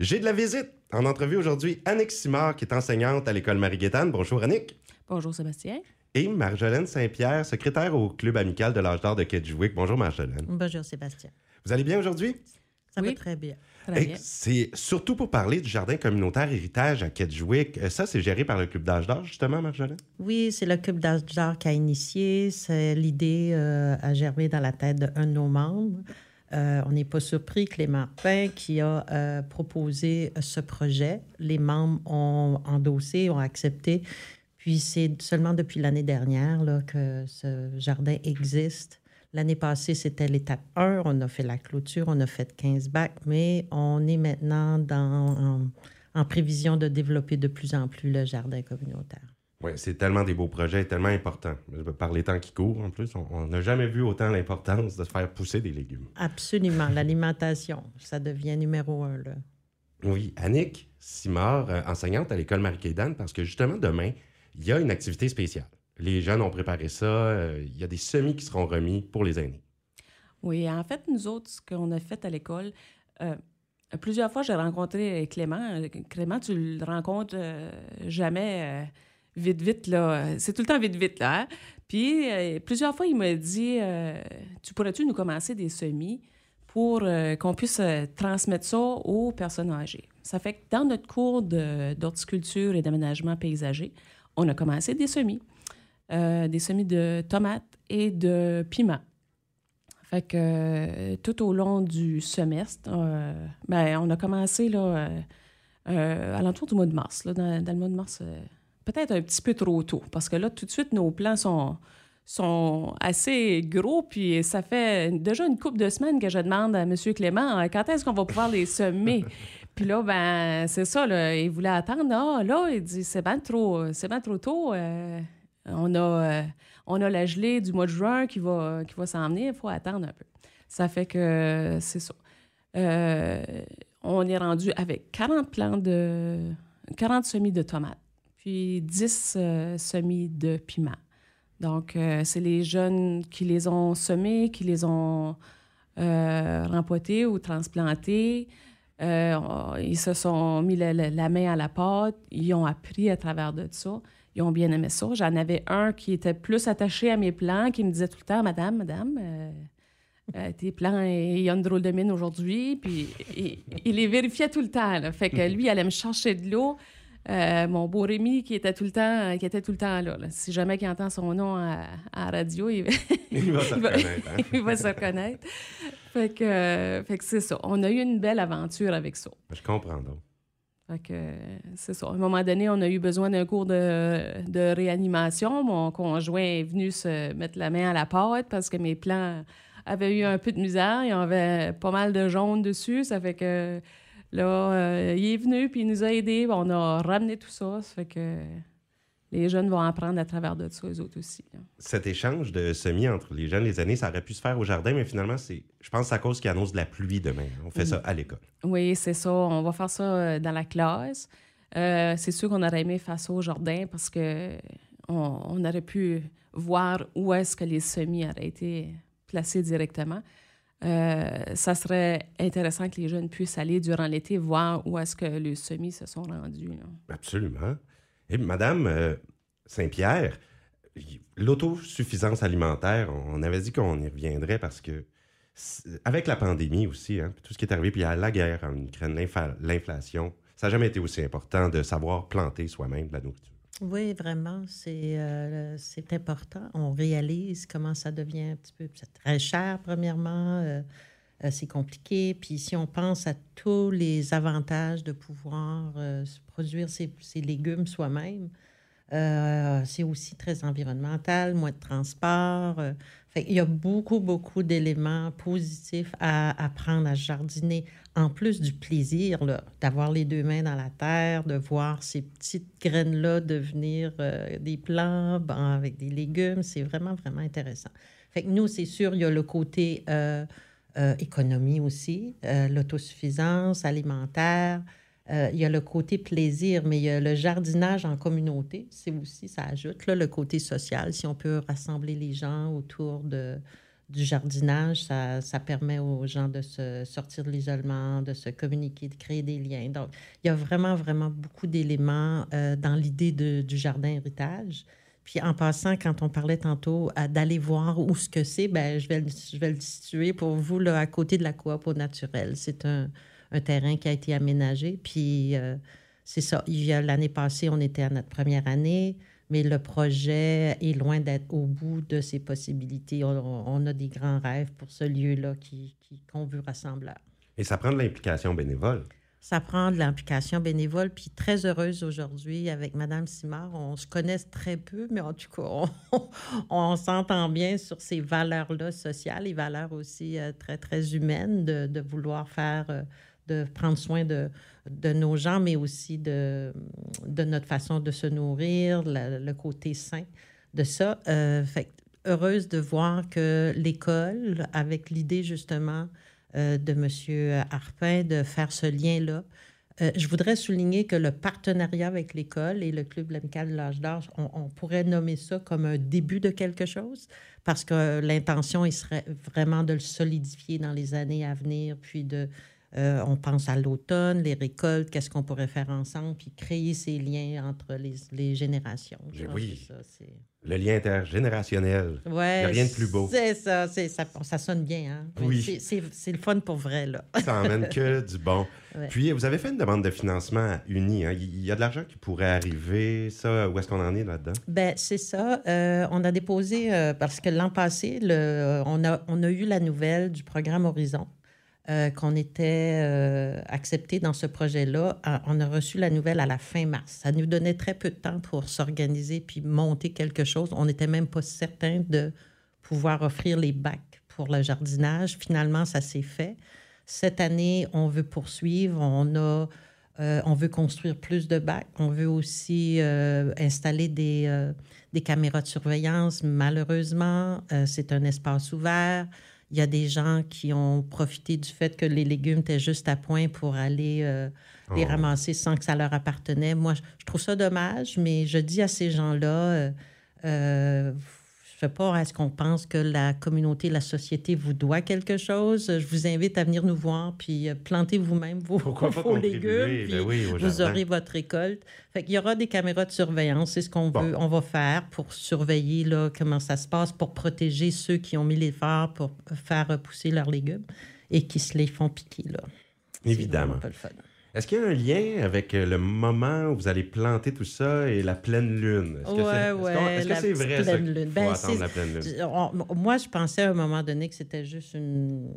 J'ai de la visite. En entrevue aujourd'hui, Annick Simard, qui est enseignante à l'école Marie-Gaétane. Bonjour, Annick. Bonjour, Sébastien. Et Marjolaine Saint-Pierre, secrétaire au Club amical de l'âge d'or de Kedgewick. Bonjour, Marjolaine. Bonjour, Sébastien. Vous allez bien aujourd'hui? Ça va très bien. C'est surtout pour parler du jardin communautaire héritage à Kedgewick. Euh, Ça, c'est géré par le Club d'âge d'or, justement, Marjolaine? Oui, c'est le Club d'âge d'or qui a initié. C'est l'idée euh, a germé dans la tête d'un de nos membres. Euh, on n'est pas surpris, Clément Pain, qui a euh, proposé ce projet. Les membres ont endossé, ont accepté. Puis c'est seulement depuis l'année dernière là, que ce jardin existe. L'année passée, c'était l'étape 1. On a fait la clôture, on a fait 15 bacs, mais on est maintenant dans, en prévision de développer de plus en plus le jardin communautaire. Oui, c'est tellement des beaux projets, tellement importants. Par les temps qui courent, en plus, on- n'a jamais vu autant l'importance de se faire pousser des légumes. Absolument. L'alimentation, ça devient numéro un. Là. Oui, Annick Simard, euh, enseignante à l'école Marie-Gaédane, parce que justement, demain, il y a une activité spéciale. Les jeunes ont préparé ça. euh, il y a des semis qui seront remis pour les aînés. Oui, en fait, nous autres, ce qu'on a fait à l'école, euh, plusieurs fois, j'ai rencontré Clément. Clément, tu le rencontres euh, jamais euh, vite, vite, là. C'est tout le temps vite, vite, là. hein? Puis, euh, plusieurs fois, il m'a dit euh, Tu pourrais-tu nous commencer des semis pour euh, qu'on puisse transmettre ça aux personnes âgées? Ça fait que dans notre cours d'horticulture et d'aménagement paysager, on a commencé des semis. Des semis de tomates et de piments. Fait que tout au long du semestre, ben, on a commencé là, à l'entour du mois de mars. Là, dans, le mois de mars, peut-être un petit peu trop tôt, parce que là, tout de suite, nos plans sont, sont assez gros, puis ça fait déjà une couple de semaines que je demande à M. Clément euh, quand est-ce qu'on va pouvoir les semer? puis là, ben, c'est ça, là, il voulait attendre. Ah, là, il dit, c'est bien trop, c'est trop tôt. euh, on a, euh, on a la gelée du mois de juin qui va, qui va s'en venir. Il faut attendre un peu. Ça fait que c'est ça. Euh, on est rendu avec 40 plants de... 40 semis de tomates, puis 10 euh, semis de piments. Donc, euh, c'est les jeunes qui les ont semés, qui les ont euh, rempotés ou transplantés. Euh, ils se sont mis la, la- main à la pâte, ils ont appris à travers de ça. Ils ont bien aimé ça. J'en avais un qui était plus attaché à mes plans, qui me disait tout le temps Madame, Madame, euh, tes plans, il y a une drôle de mine aujourd'hui. Puis il, il les vérifiait tout le temps. là. Fait que lui, il allait me chercher de l'eau. Euh, mon beau Rémi, qui était tout le temps, qui était tout le temps là, là. Si jamais il entend son nom à, à la radio, il, Il va se il va- reconnaître, hein? il va se reconnaître. Fait que, euh, fait que c'est ça. On a eu une belle aventure avec ça. Je comprends donc. Fait que c'est ça. À un moment donné, on a eu besoin d'un cours de, de réanimation. Mon conjoint est venu se mettre la main à la pâte parce que mes plans avaient eu un peu de misère. Il y avait pas mal de jaune dessus. Ça fait que là, euh, il est venu puis il nous a aidés. On a ramené tout ça. Ça fait que les jeunes vont apprendre à travers de ça, eux autres aussi. là. Cet échange de semis entre les jeunes les aînés, ça aurait pu se faire au jardin, mais finalement, c'est, je pense que c'est à cause qu'il annonce de la pluie demain. On fait ça à l'école. Oui, c'est ça. On va faire ça euh, dans la classe. Euh, c'est sûr qu'on aurait aimé faire ça au jardin parce que on, on aurait pu voir où est-ce que les semis auraient été placés directement. Euh, ça serait intéressant que les jeunes puissent aller durant l'été voir où est-ce que les semis se sont rendus. Absolument. Et Madame euh, Saint-Pierre, l'autosuffisance alimentaire, on avait dit qu'on y reviendrait parce que avec la pandémie aussi, hein, tout ce qui est arrivé, puis a la guerre en Ukraine, l'inflation, ça n'a jamais été aussi important de savoir planter soi-même de la nourriture. Oui, vraiment, c'est euh, c'est important. On réalise comment ça devient un petit peu très cher, premièrement. euh, euh, c'est compliqué. Puis si on pense à tous les avantages de pouvoir produire ses, ses légumes soi-même, euh, c'est aussi très environnemental, moins de transport. euh, il y a beaucoup, beaucoup d'éléments positifs à apprendre à jardiner, en plus du plaisir d'avoir les deux mains dans la terre, de voir ces petites graines-là devenir euh, des plants ben, avec des légumes. C'est vraiment, vraiment intéressant. Fait nous, c'est sûr, il y a le côté euh, économie aussi, l'autosuffisance alimentaire. Euh, il y a le côté plaisir, mais il y a le jardinage en communauté. C'est aussi, ça ajoute là, le côté social, si on peut rassembler les gens autour de, du jardinage. Ça, ça, permet aux gens de se sortir de l'isolement, de se communiquer, de créer des liens. Donc, il y a vraiment, vraiment beaucoup d'éléments euh, dans l'idée du jardin héritage. Puis en passant, quand on parlait tantôt d'aller voir où ce que c'est, ben, je, vais, je vais le situer pour vous là, à côté de la coop au naturel. C'est un, un, terrain qui a été aménagé. Puis euh, c'est ça. L'année passée, on était à notre première année mais le projet est loin d'être au bout de ses possibilités. On, a des grands rêves pour ce lieu-là qui, qu'on veut rassembleur. Et ça prend de l'implication bénévole. Ça prend de l'implication bénévole, puis très heureuse aujourd'hui avec Madame Simard. On se connaît très peu, mais en tout cas, on, s'entend bien sur ces valeurs-là sociales, les valeurs aussi euh, très, très humaines de, de vouloir faire euh, de prendre soin de, de nos gens, mais aussi de, de notre façon de se nourrir, le côté sain de ça. Euh, fait, heureuse de voir que l'école, avec l'idée justement euh, de M. Harpin de faire ce lien-là, euh, je voudrais souligner que le partenariat avec l'école et le Club amical de l'âge d'âge, on, pourrait nommer ça comme un début de quelque chose, parce que l'intention, serait vraiment de le solidifier dans les années à venir, puis de, euh, on pense à l'automne, les récoltes, qu'est-ce qu'on pourrait faire ensemble, puis créer ces liens entre les, générations. oui. le lien intergénérationnel. Ouais, Il n'y a rien de plus beau. C'est ça, ça, ça, sonne bien. Hein? Oui. C'est le fun pour vrai. Là. ça emmène que du bon. Puis, vous avez fait une demande de financement à Uni. Hein? Il y a de l'argent qui pourrait arriver. Ça, où est-ce qu'on en est là-dedans? Ben c'est ça. Euh, on a déposé, euh, parce que l'an passé, le, on, a, on a eu la nouvelle du programme Horizon. Euh, qu'on était euh, accepté dans ce projet-là. On a reçu la nouvelle à la fin mars. Ça nous donnait très peu de temps pour s'organiser puis monter quelque chose. On n'était même pas certain de pouvoir offrir les bacs pour le jardinage. Finalement, ça s'est fait. Cette année, on veut poursuivre. On a euh, on veut construire plus de bacs. On veut aussi installer des, des, caméras de surveillance. Malheureusement, c'est un espace ouvert. Il y a des gens qui ont profité du fait que les légumes étaient juste à point pour aller euh, les oh. ramasser sans que ça leur appartenait. Moi, je trouve ça dommage, mais je dis à ces gens-là, euh, sais pas, est-ce qu'on pense que la communauté, la société vous doit quelque chose? Je vous invite à venir nous voir, puis euh, plantez vous-même vos, vos légumes, ben puis vous aurez votre récolte. Fait Il y aura des caméras de surveillance, c'est ce qu'on veut, on va faire pour surveiller là, comment ça se passe, pour protéger ceux qui ont mis l'effort pour faire repousser leurs légumes et qui se les font piquer. Là. Évidemment. Pas le fun. Est-ce qu'il y a un lien avec euh, le moment où vous allez planter tout ça et la pleine lune? Est-ce que c'est vrai, ça, lune. Ben, attendre la pleine lune? moi, je pensais à un moment donné que c'était juste une,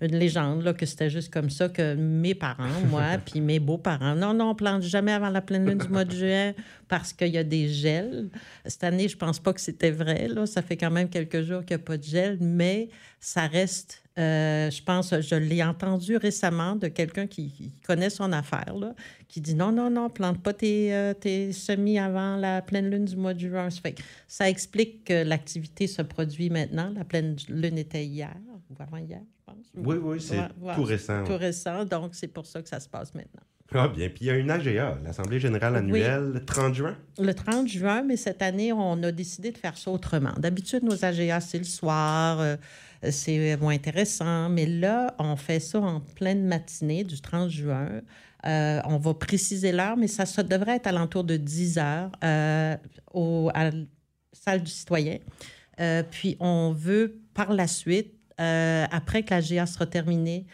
une légende, là, que c'était juste comme ça que mes parents, moi, puis mes beaux-parents, non, non, on plante jamais avant la pleine lune du mois de juin parce qu'il y a des gels. Cette année, je pense pas que c'était vrai. Là. Ça fait quand même quelques jours qu'il n'y a pas de gel, mais ça reste euh, je pense, je l'ai entendu récemment de quelqu'un qui, connaît son affaire, là, qui dit non, non, non, plante pas tes, euh, tes semis avant la pleine lune du mois de juin. Ça, fait ça explique que l'activité se produit maintenant. La pleine lune était hier, ou avant hier, je pense. Oui, oui, c'est tout récent. Tout récent, donc c'est pour ça que ça se passe maintenant. Ah bien, puis il y a une AGA, l'Assemblée générale annuelle, le 30 juin. Le 30 juin, mais cette année, on a décidé de faire ça autrement. D'habitude, nos AGA, c'est le soir. Euh, c'est moins intéressant. Mais là, on fait ça en pleine matinée du 30 juin. Euh, on va préciser l'heure, mais ça, devrait être alentour de 10 heures euh, au, à la salle du citoyen. Puis on veut par la suite, après que la GA sera terminée,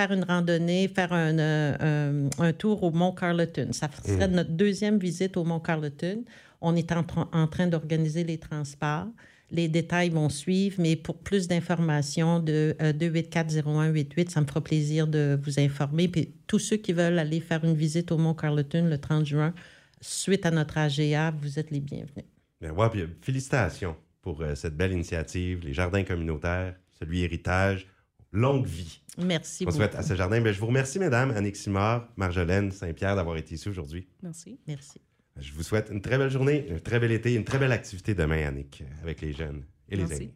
faire une randonnée, faire un, un, tour au Mont Carleton. Ça serait mmh. notre deuxième visite au Mont Carleton. On est en, en train d'organiser les transports. Les détails vont suivre, mais pour plus d'informations, de 284-0188, euh, ça me fera plaisir de vous informer. Puis tous ceux qui veulent aller faire une visite au Mont Carleton le 30 juin, suite à notre AGA, vous êtes les bienvenus. Bien, ouais, puis, félicitations pour euh, cette belle initiative, les jardins communautaires, celui héritage. Longue vie. Merci beaucoup. On souhaite à ce jardin. Bien, je vous remercie, mesdames, Annick Simard, Marjolaine Saint-Pierre, d'avoir été ici aujourd'hui. Merci. Merci. Je vous souhaite une très belle journée, un très bel été, une très belle activité demain, Annick, avec les jeunes et les amis.